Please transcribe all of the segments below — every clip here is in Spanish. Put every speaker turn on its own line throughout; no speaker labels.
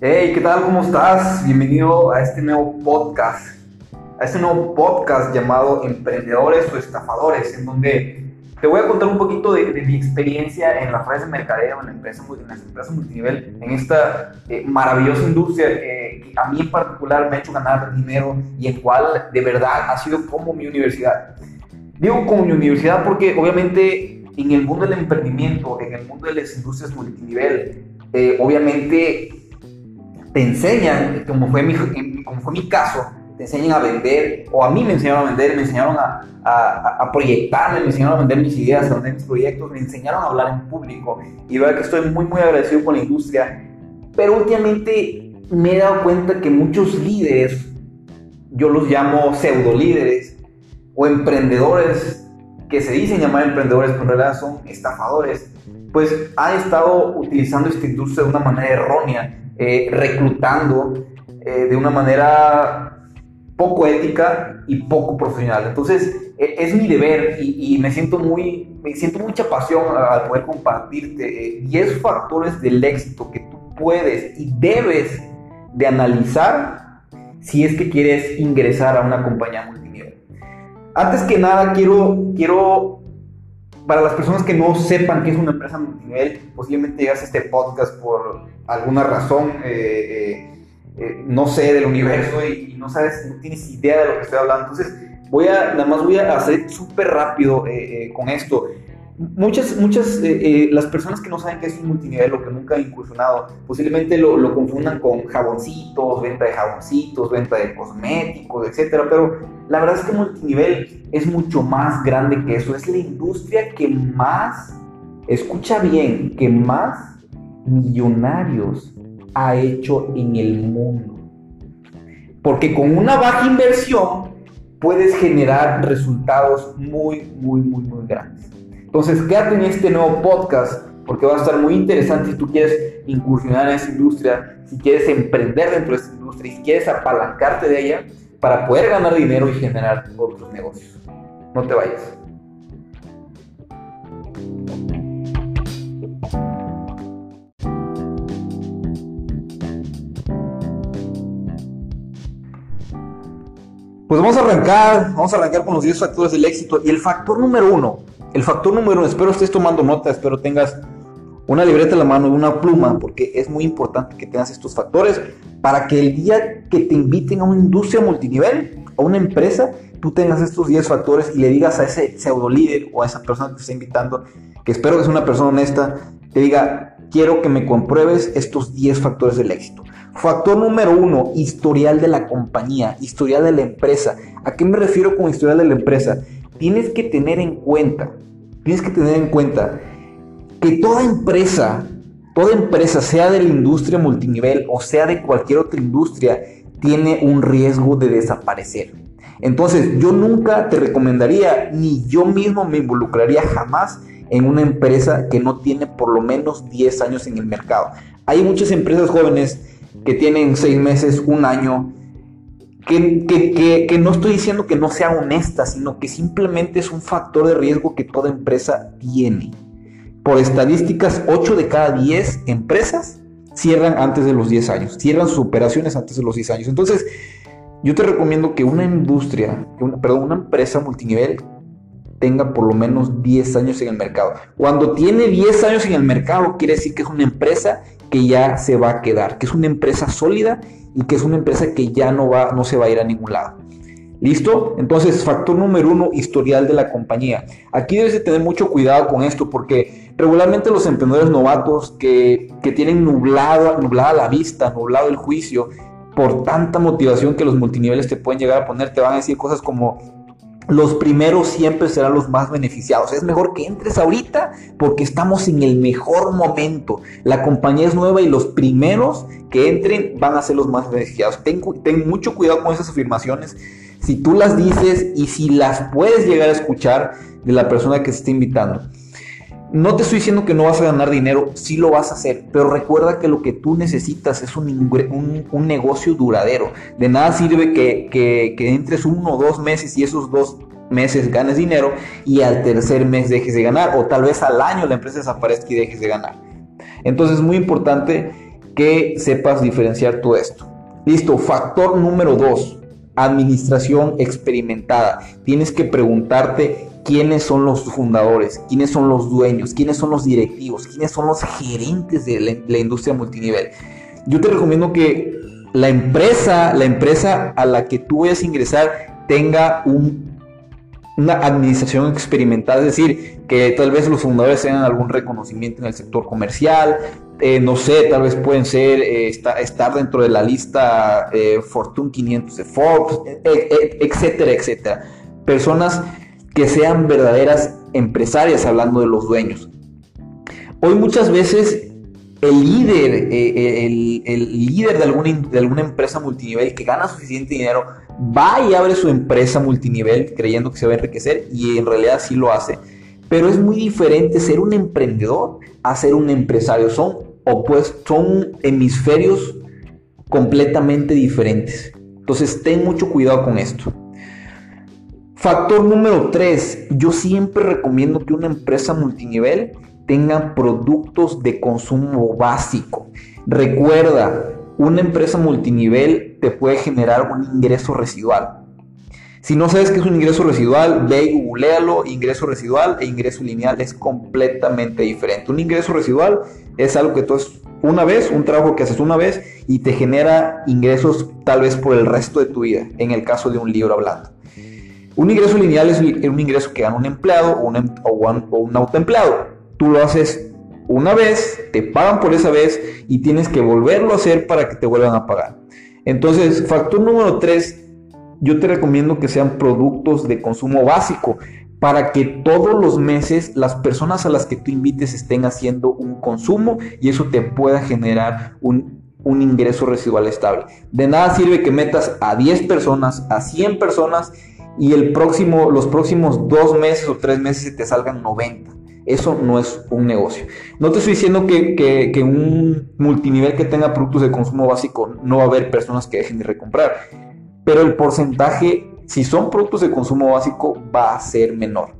Hey, ¿qué tal? ¿Cómo estás? Bienvenido a este nuevo podcast. A este nuevo podcast llamado Emprendedores o Estafadores, en donde te voy a contar un poquito de, mi experiencia en las redes de mercadeo, en, la empresa, en las empresas multinivel, en esta eh, maravillosa industria que, a mí en particular me ha hecho ganar dinero y en cual de verdad ha sido como mi universidad. Digo como mi universidad porque obviamente en el mundo del emprendimiento, en el mundo de las industrias multinivel, eh, obviamente te enseñan, como fue, mi, como fue mi caso, te enseñan a vender, o a mí me enseñaron a vender, me enseñaron a, a, a proyectarme, me enseñaron a vender mis ideas, a vender mis proyectos, me enseñaron a hablar en público. Y verdad que estoy muy, muy agradecido con la industria. Pero últimamente me he dado cuenta que muchos líderes, yo los llamo pseudo líderes, o emprendedores que se dicen llamar emprendedores, pero en realidad son estafadores, pues han estado utilizando esta industria de una manera errónea, eh, reclutando eh, de una manera poco ética y poco profesional. Entonces, e, es mi deber y, me siento muy, me siento mucha pasión al poder compartirte 10 eh, factores del éxito que tú puedes y debes de analizar si es que quieres ingresar a una compañía multinivel. Antes que nada, quiero, quiero, para las personas que no sepan qué es una empresa multinivel, posiblemente llegas a este podcast por alguna razón, eh, eh, eh, no sé, del universo y, no sabes, no tienes idea de lo que estoy hablando. Entonces, voy a, nada más voy a hacer súper rápido con esto muchas, muchas, eh, eh, las personas que no saben qué es un multinivel o que nunca han incursionado, posiblemente lo, lo, confundan con jaboncitos, venta de jaboncitos, venta de cosméticos, etcétera. Pero la verdad es que multinivel es mucho más grande que eso. Es la industria que más, escucha bien, que más millonarios ha hecho en el mundo. Porque con una baja inversión puedes generar resultados muy, muy, muy, muy grandes. Entonces, quédate en este nuevo podcast porque va a estar muy interesante si tú quieres incursionar en esa industria, si quieres emprender dentro de esa industria, si quieres apalancarte de ella para poder ganar dinero y generar otros negocios. No te vayas. Pues vamos a arrancar, vamos a arrancar con los 10 factores del éxito. Y el factor número uno, el factor número uno, espero estés tomando nota, espero tengas una libreta en la mano una pluma, porque es muy importante que tengas estos factores para que el día que te inviten a una industria multinivel, a una empresa, tú tengas estos 10 factores y le digas a ese pseudo líder o a esa persona que te está invitando, que espero que sea una persona honesta, te diga, quiero que me compruebes estos 10 factores del éxito. Factor número uno, historial de la compañía, historial de la empresa. ¿A qué me refiero con historial de la empresa? Tienes que tener en cuenta, tienes que tener en cuenta que toda empresa, toda empresa, sea de la industria multinivel o sea de cualquier otra industria, tiene un riesgo de desaparecer. Entonces, yo nunca te recomendaría, ni yo mismo me involucraría jamás en una empresa que no tiene por lo menos 10 años en el mercado. Hay muchas empresas jóvenes que tienen seis meses, un año, que, no estoy diciendo que no sea honesta, sino que simplemente es un factor de riesgo que toda empresa tiene. Por estadísticas, 8 de cada 10 empresas cierran antes de los 10 años, cierran sus operaciones antes de los 10 años. Entonces, yo te recomiendo que una industria, perdón, una empresa multinivel tenga por lo menos 10 años en el mercado. Cuando tiene 10 años en el mercado, quiere decir que es una empresa que ya se va a quedar, que es una empresa sólida y que es una empresa que ya no, va, no se va a ir a ningún lado. ¿Listo? Entonces, factor número uno, historial de la compañía. Aquí debes de tener mucho cuidado con esto porque regularmente los emprendedores novatos que, que tienen nublado, nublada la vista, nublado el juicio, por tanta motivación que los multiniveles te pueden llegar a poner, te van a decir cosas como, los primeros siempre serán los más beneficiados. Es mejor que entres ahorita porque estamos en el mejor momento. La compañía es nueva y los primeros que entren van a ser los más beneficiados. Ten, mucho cuidado con esas afirmaciones. Si tú las dices y si las puedes llegar a escuchar de la persona que se está invitando. No te estoy diciendo que no vas a ganar dinero, sí lo vas a hacer, pero recuerda que lo que tú necesitas es un, un, negocio duradero. De nada sirve que, que, entres uno o dos meses y esos dos meses ganes dinero y al tercer mes dejes de ganar, o tal vez al año la empresa desaparezca y dejes de ganar. Entonces es muy importante que sepas diferenciar todo esto. Listo, factor número dos, administración experimentada. Tienes que preguntarte quiénes son los fundadores, quiénes son los dueños, quiénes son los directivos, quiénes son los gerentes de la, industria multinivel. Yo te recomiendo que la empresa, la empresa a la que tú vayas a ingresar tenga una administración experimentada, es decir, que tal vez los fundadores tengan algún reconocimiento en el sector comercial, eh, no sé, tal vez pueden ser, eh, estar dentro de la lista eh, Fortune 500 de Forbes, etcétera, etcétera. Personas que sean verdaderas empresarias, hablando de los dueños. Hoy muchas veces el líder, el, líder de alguna, de alguna empresa multinivel que gana suficiente dinero va y abre su empresa multinivel creyendo que se va a enriquecer y en realidad sí lo hace. Pero es muy diferente ser un emprendedor a ser un empresario. Son pues son hemisferios completamente diferentes. Entonces, ten mucho cuidado con esto. Factor número 3. Yo siempre recomiendo que una empresa multinivel tenga productos de consumo básico. Recuerda, una empresa multinivel te puede generar un ingreso residual. Si no sabes qué es un ingreso residual, ve y googlealo. Ingreso residual e ingreso lineal es completamente diferente. Un ingreso residual es algo que tú haces una vez, un trabajo que haces una vez y te genera ingresos tal vez por el resto de tu vida, en el caso de un libro hablando. Un ingreso lineal es un ingreso que gana un empleado o un, em, o un autoempleado. Tú lo haces una vez, te pagan por esa vez y tienes que volverlo a hacer para que te vuelvan a pagar. Entonces, factor número 3 yo te recomiendo que sean productos de consumo básico para que todos los meses las personas a las que tú invites estén haciendo un consumo y eso te pueda generar un, ingreso residual estable. De nada sirve que metas a 10 personas, a 100 personas y el próximo, los próximos dos meses o tres meses te salgan 90. Eso no es un negocio. No te estoy diciendo que, que, un multinivel que tenga productos de consumo básico no va a haber personas que dejen de recomprar pero el porcentaje, si son productos de consumo básico, va a ser menor.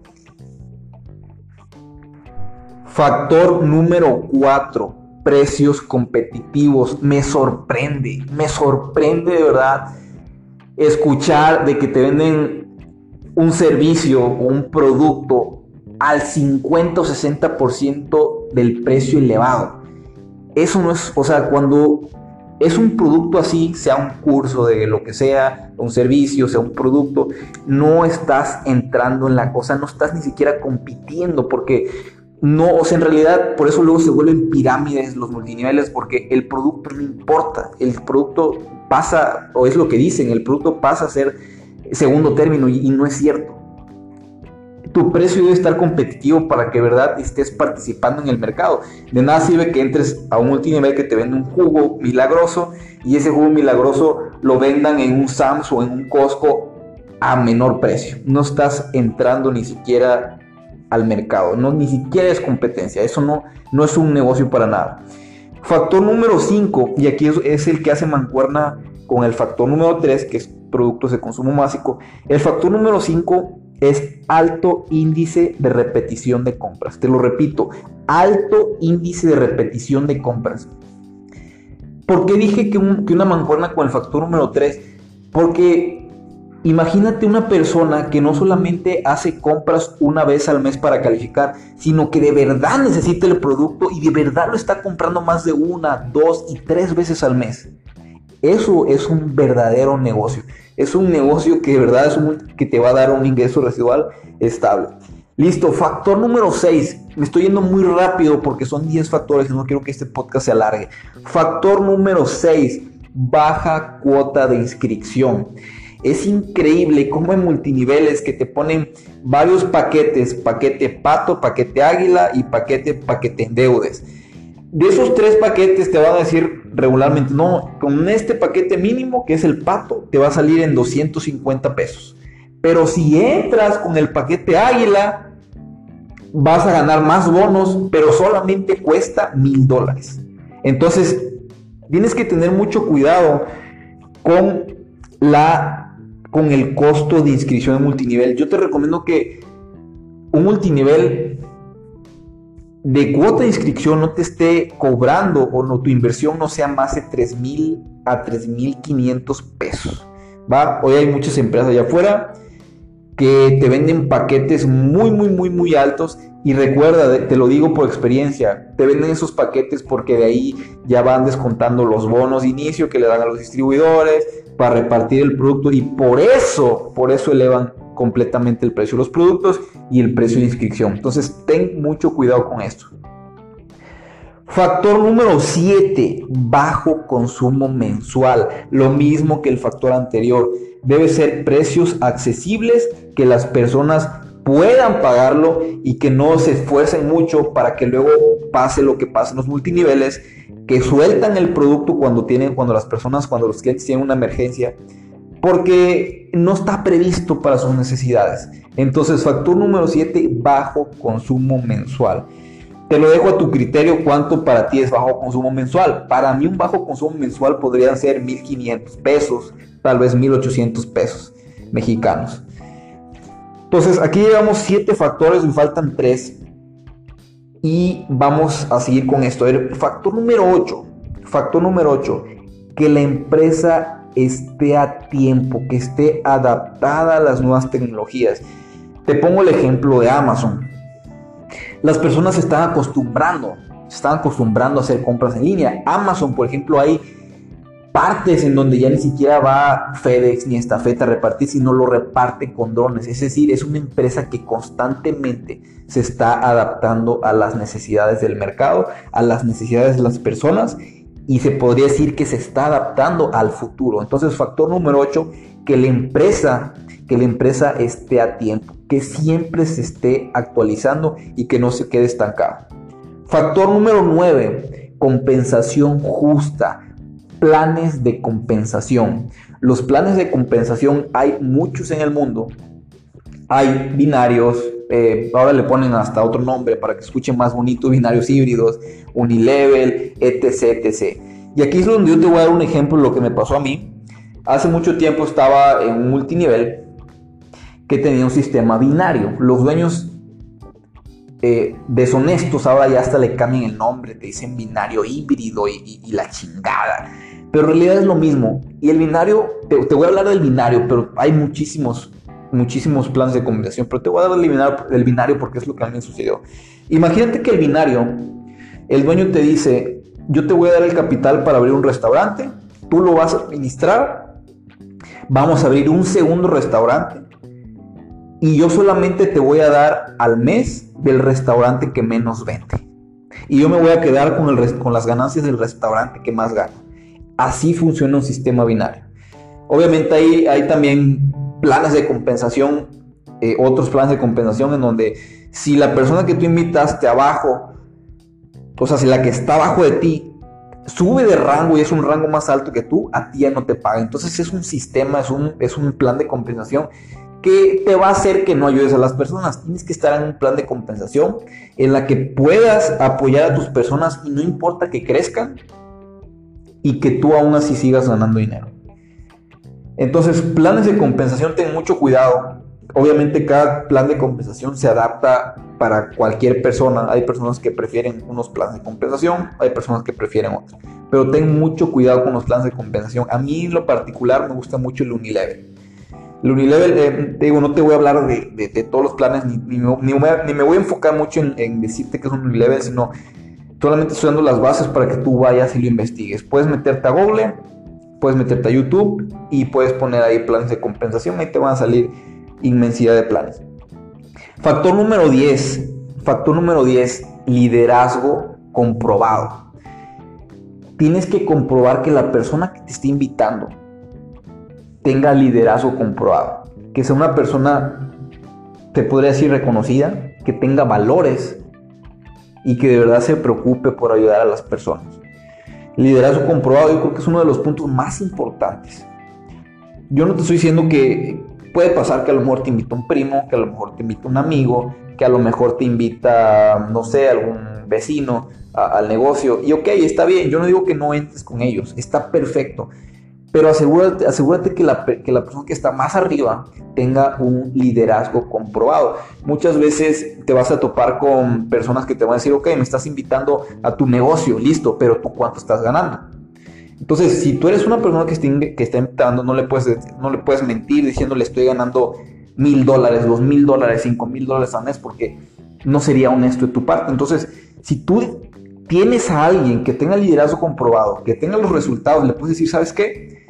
Factor número 4, precios competitivos. Me sorprende, me sorprende de verdad escuchar de que te venden un servicio o un producto al 50 o 60% del precio elevado. Eso no es, o sea, cuando es un producto así, sea un curso de lo que sea, un servicio, sea un producto, no estás entrando en la cosa, no estás ni siquiera compitiendo porque no, o sea, en realidad por eso luego se vuelven pirámides los multiniveles porque el producto no importa, el producto pasa, o es lo que dicen, el producto pasa a ser segundo término y, y no es cierto tu precio debe estar competitivo para que verdad estés participando en el mercado. De nada sirve que entres a un multinivel que te vende un jugo milagroso y ese jugo milagroso lo vendan en un Sams o en un Costco a menor precio. No estás entrando ni siquiera al mercado, no ni siquiera es competencia, eso no, no es un negocio para nada. Factor número 5, y aquí es, el que hace mancuerna con el factor número 3, que es productos de consumo básico. El factor número 5 es alto índice de repetición de compras. Te lo repito, alto índice de repetición de compras. ¿Por qué dije que, una mancuerna con el factor número 3? Porque imagínate una persona que no solamente hace compras una vez al mes para calificar, sino que de verdad necesita el producto y de verdad lo está comprando más de una, dos y tres veces al mes. Eso es un verdadero negocio. Es un negocio que de verdad es un, que te va a dar un ingreso residual estable. Listo, factor número 6. Me estoy yendo muy rápido porque son 10 factores y no quiero que este podcast se alargue. Factor número 6. Baja cuota de inscripción. Es increíble cómo hay multiniveles que te ponen varios paquetes, paquete pato, paquete águila y paquete paquete endeudes de esos tres paquetes te van a decir regularmente, no, con este paquete mínimo, que es el pato, te va a salir en 250 pesos. Pero si entras con el paquete águila, vas a ganar más bonos, pero solamente cuesta mil dólares. Entonces, tienes que tener mucho cuidado con la con el costo de inscripción en multinivel. Yo te recomiendo que un multinivel de cuota de inscripción no te esté cobrando o no, tu inversión no sea más de 3 mil a 3.500 pesos. ¿va? Hoy hay muchas empresas allá afuera que te venden paquetes muy, muy, muy, muy altos. Y recuerda, te lo digo por experiencia, te venden esos paquetes porque de ahí ya van descontando los bonos de inicio que le dan a los distribuidores para repartir el producto y por eso, por eso elevan completamente el precio de los productos y el precio de inscripción. Entonces, ten mucho cuidado con esto. Factor número 7, bajo consumo mensual. Lo mismo que el factor anterior. Debe ser precios accesibles que las personas puedan pagarlo y que no se esfuercen mucho para que luego pase lo que pasa en los multiniveles, que sueltan el producto cuando tienen, cuando las personas, cuando los clientes tienen una emergencia, porque no está previsto para sus necesidades. Entonces, factor número 7, bajo consumo mensual. Te lo dejo a tu criterio cuánto para ti es bajo consumo mensual. Para mí un bajo consumo mensual podrían ser 1.500 pesos, tal vez 1.800 pesos mexicanos. Entonces aquí llevamos 7 factores, me faltan 3. Y vamos a seguir con esto. factor número 8. Factor número 8. Que la empresa esté a tiempo, que esté adaptada a las nuevas tecnologías. Te pongo el ejemplo de Amazon las personas se están acostumbrando, se están acostumbrando a hacer compras en línea. Amazon, por ejemplo, hay partes en donde ya ni siquiera va FedEx ni Estafeta a repartir, sino lo reparte con drones. Es decir, es una empresa que constantemente se está adaptando a las necesidades del mercado, a las necesidades de las personas y se podría decir que se está adaptando al futuro. Entonces, factor número 8, que la empresa, que la empresa esté a tiempo que siempre se esté actualizando y que no se quede estancado. Factor número 9, compensación justa. Planes de compensación. Los planes de compensación hay muchos en el mundo. Hay binarios, eh, ahora le ponen hasta otro nombre para que escuchen más bonito, binarios híbridos, unilevel, etc, etc. Y aquí es donde yo te voy a dar un ejemplo de lo que me pasó a mí. Hace mucho tiempo estaba en un multinivel que tenía un sistema binario. Los dueños eh, deshonestos ahora ya hasta le cambian el nombre, te dicen binario híbrido y, la chingada. Pero en realidad es lo mismo. Y el binario, te, voy a hablar del binario, pero hay muchísimos, muchísimos planes de combinación. Pero te voy a hablar del binario, porque es lo que a mí sucedió. Imagínate que el binario, el dueño te dice, yo te voy a dar el capital para abrir un restaurante, tú lo vas a administrar, vamos a abrir un segundo restaurante y yo solamente te voy a dar al mes del restaurante que menos vende. Y yo me voy a quedar con, el, con las ganancias del restaurante que más gana. Así funciona un sistema binario. Obviamente hay, hay también planes de compensación, eh, otros planes de compensación en donde si la persona que tú invitaste abajo, o sea, si la que está abajo de ti sube de rango y es un rango más alto que tú, a ti ya no te paga. Entonces es un sistema, es un, es un plan de compensación que te va a hacer que no ayudes a las personas. Tienes que estar en un plan de compensación en la que puedas apoyar a tus personas y no importa que crezcan y que tú aún así sigas ganando dinero. Entonces, planes de compensación, ten mucho cuidado. Obviamente cada plan de compensación se adapta para cualquier persona. Hay personas que prefieren unos planes de compensación, hay personas que prefieren otros. Pero ten mucho cuidado con los planes de compensación. A mí en lo particular me gusta mucho el Unilever. El Unilevel, eh, digo, no te voy a hablar de, todos los planes, ni, ni, me, voy a enfocar mucho en, decirte que es un Unilevel, sino solamente estoy dando las bases para que tú vayas y lo investigues. Puedes meterte a Google, puedes meterte a YouTube y puedes poner ahí planes de compensación, ahí te van a salir inmensidad de planes. Factor número 10, factor número 10, liderazgo comprobado. Tienes que comprobar que la persona que te está invitando, tenga liderazgo comprobado, que sea una persona, te podría decir, reconocida, que tenga valores y que de verdad se preocupe por ayudar a las personas. Liderazgo comprobado yo creo que es uno de los puntos más importantes. Yo no te estoy diciendo que puede pasar que a lo mejor te invita un primo, que a lo mejor te invita un amigo, que a lo mejor te invita, no sé, algún vecino al negocio. Y ok, está bien, yo no digo que no entres con ellos, está perfecto. Pero asegúrate, asegúrate que, la, que la persona que está más arriba tenga un liderazgo comprobado. Muchas veces te vas a topar con personas que te van a decir, ok, me estás invitando a tu negocio, listo, pero tú cuánto estás ganando. Entonces, si tú eres una persona que está, que está invitando, no le, puedes, no le puedes mentir diciéndole estoy ganando mil dólares, dos mil dólares, cinco mil dólares al mes, porque no sería honesto de tu parte. Entonces, si tú tienes a alguien que tenga liderazgo comprobado, que tenga los resultados, le puedes decir, ¿sabes qué?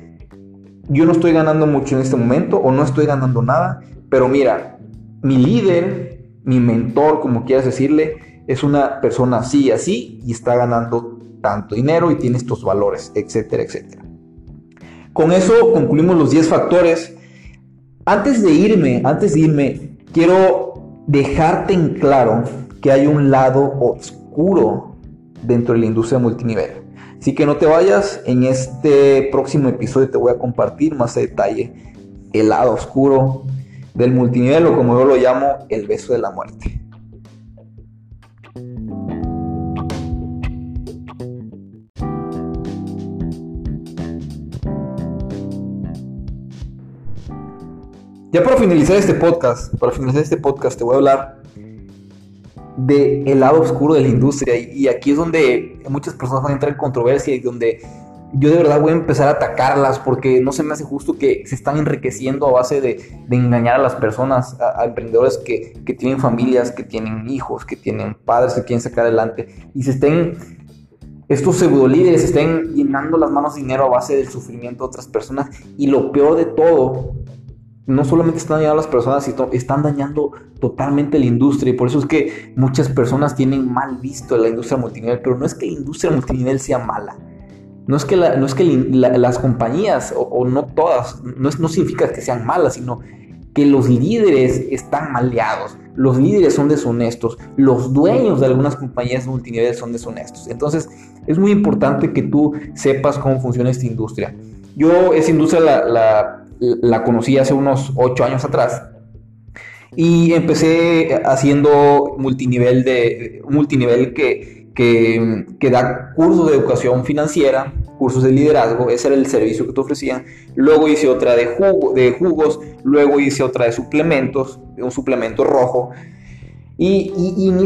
Yo no estoy ganando mucho en este momento o no estoy ganando nada, pero mira, mi líder, mi mentor, como quieras decirle, es una persona así, así y está ganando tanto dinero y tiene estos valores, etcétera, etcétera. Con eso concluimos los 10 factores. Antes de irme, antes de irme, quiero dejarte en claro que hay un lado oscuro dentro de la industria multinivel. Así que no te vayas, en este próximo episodio te voy a compartir más a detalle el lado oscuro del multinivel o como yo lo llamo, el beso de la muerte. Ya para finalizar este podcast, para finalizar este podcast te voy a hablar de el lado oscuro de la industria. Y, aquí es donde muchas personas van a entrar en controversia y donde yo de verdad voy a empezar a atacarlas porque no se me hace justo que se están enriqueciendo a base de, engañar a las personas, a, emprendedores que, que, tienen familias, que tienen hijos, que tienen padres que quieren sacar adelante. Y se estén, estos pseudo líderes estén llenando las manos de dinero a base del sufrimiento de otras personas. Y lo peor de todo no solamente están dañando a las personas, sino están dañando totalmente la industria. Y por eso es que muchas personas tienen mal visto la industria multinivel. Pero no es que la industria multinivel sea mala. No es que, no es que las compañías, o, no todas, no, no significa que sean malas, sino que los líderes están maleados. Los líderes son deshonestos. Los dueños de algunas compañías multinivel son deshonestos. Entonces, es muy importante que tú sepas cómo funciona esta industria. Yo, esa industria la conocí hace unos 8 años atrás. Y empecé haciendo multinivel, de, multinivel que, que, da cursos de educación financiera, cursos de liderazgo, ese era el servicio que te ofrecían. Luego hice otra de, jugo, jugos, luego hice otra de suplementos, un suplemento rojo. Y, y, en,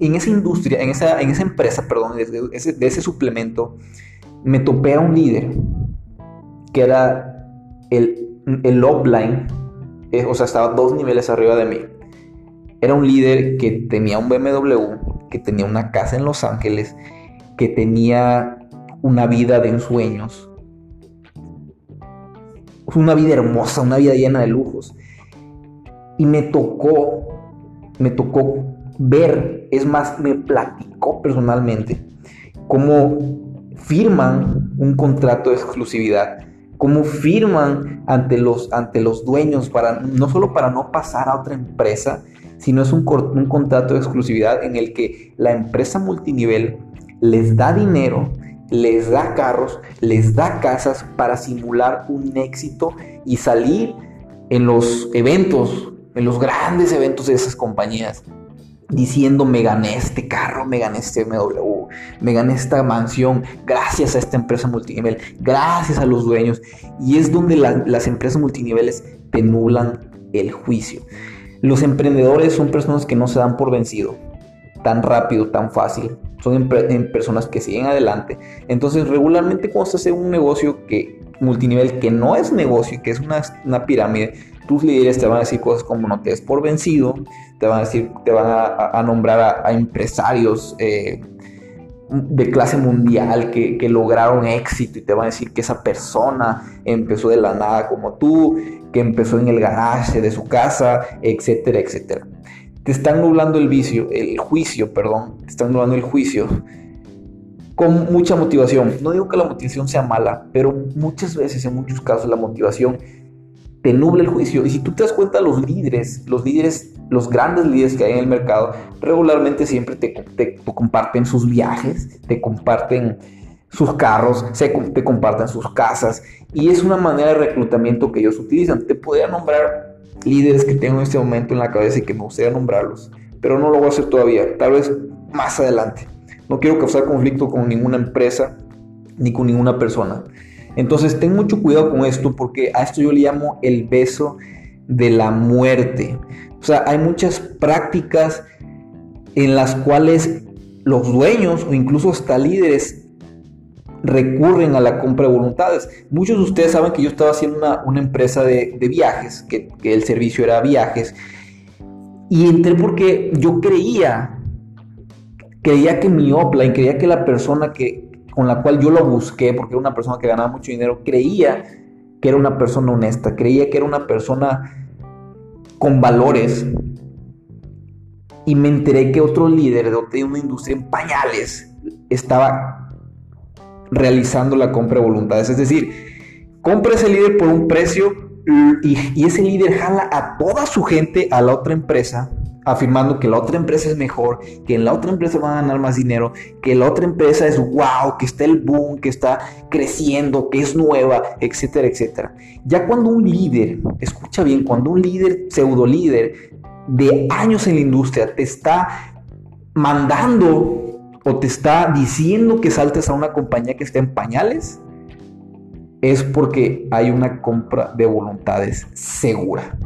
en, esa industria, en esa, en esa empresa, perdón, de ese, de ese suplemento, me topé a un líder que era el el offline, o sea, estaba dos niveles arriba de mí. Era un líder que tenía un BMW, que tenía una casa en Los Ángeles, que tenía una vida de ensueños. Una vida hermosa, una vida llena de lujos. Y me tocó, me tocó ver, es más, me platicó personalmente cómo firman un contrato de exclusividad cómo firman ante los, ante los dueños, para, no solo para no pasar a otra empresa, sino es un, un contrato de exclusividad en el que la empresa multinivel les da dinero, les da carros, les da casas para simular un éxito y salir en los eventos, en los grandes eventos de esas compañías diciendo me gané este carro, me gané este MW, me gané esta mansión gracias a esta empresa multinivel, gracias a los dueños. Y es donde las empresas multiniveles te el juicio. Los emprendedores son personas que no se dan por vencido tan rápido, tan fácil. Son personas que siguen adelante. Entonces, regularmente cuando se hace un negocio que multinivel que no es negocio, que es una, una pirámide, tus líderes te van a decir cosas como no te des por vencido, te van a decir, te van a, nombrar a, empresarios eh, de clase mundial que, lograron éxito y te van a decir que esa persona empezó de la nada como tú, que empezó en el garaje de su casa, etcétera, etcétera. Te están nublando el vicio, el juicio, perdón, están nublando el juicio con mucha motivación. No digo que la motivación sea mala, pero muchas veces, en muchos casos, la motivación te nubla el juicio. Y si tú te das cuenta, los líderes, los líderes, los grandes líderes que hay en el mercado, regularmente siempre te, te, comparten sus viajes, te comparten sus carros, se, te comparten sus casas. Y es una manera de reclutamiento que ellos utilizan. Te podría nombrar líderes que tengo en este momento en la cabeza y que me gustaría nombrarlos, pero no lo voy a hacer todavía, tal vez más adelante. No quiero causar conflicto con ninguna empresa ni con ninguna persona. Entonces, ten mucho cuidado con esto porque a esto yo le llamo el beso de la muerte. O sea, hay muchas prácticas en las cuales los dueños o incluso hasta líderes recurren a la compra de voluntades. Muchos de ustedes saben que yo estaba haciendo una, empresa de, viajes, que, el servicio era viajes, y entré porque yo creía, creía que mi upline, creía que la persona que, con la cual yo lo busqué, porque era una persona que ganaba mucho dinero, creía que era una persona honesta, creía que era una persona con valores. Y me enteré que otro líder de una industria en pañales estaba realizando la compra de voluntades. Es decir, compra ese líder por un precio y, ese líder jala a toda su gente a la otra empresa afirmando que la otra empresa es mejor, que en la otra empresa van a ganar más dinero, que la otra empresa es wow, que está el boom, que está creciendo, que es nueva, etcétera, etcétera. Ya cuando un líder, escucha bien, cuando un líder, pseudo líder de años en la industria te está mandando o te está diciendo que saltes a una compañía que esté en pañales, es porque hay una compra de voluntades segura.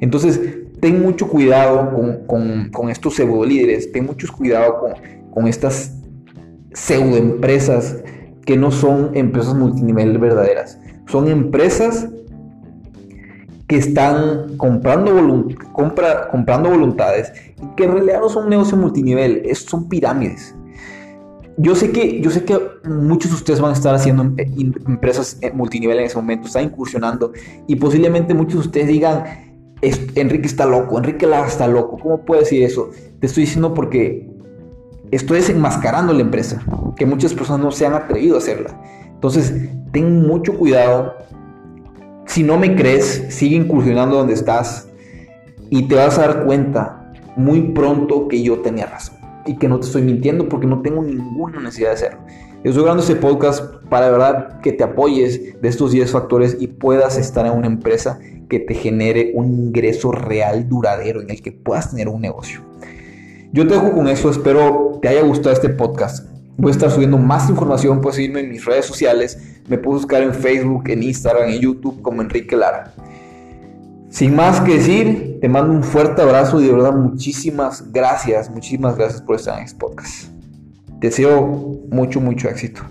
Entonces, ten mucho cuidado con, estos pseudo líderes, ten mucho cuidado con, con estas pseudo empresas que no son empresas multinivel verdaderas. Son empresas que están comprando, compra, comprando voluntades y que en realidad no son negocios multinivel, es, son pirámides. Yo sé, que, yo sé que muchos de ustedes van a estar haciendo em, empresas eh, multinivel en ese momento, están incursionando y posiblemente muchos de ustedes digan, Enrique está loco, Enrique Lara está loco, ¿cómo puede decir eso? Te estoy diciendo porque estoy desenmascarando la empresa, que muchas personas no se han atrevido a hacerla. Entonces, ten mucho cuidado si no me crees, sigue incursionando donde estás y te vas a dar cuenta muy pronto que yo tenía razón y que no te estoy mintiendo porque no tengo ninguna necesidad de hacerlo. Estoy grabando este podcast para de verdad que te apoyes de estos 10 factores y puedas estar en una empresa que te genere un ingreso real duradero en el que puedas tener un negocio. Yo te dejo con eso, espero te haya gustado este podcast. Voy a estar subiendo más información, puedes seguirme en mis redes sociales, me puedes buscar en Facebook, en Instagram, en YouTube como Enrique Lara. Sin más que decir, te mando un fuerte abrazo y de verdad muchísimas gracias, muchísimas gracias por estar en este podcast. Deseo mucho, mucho éxito.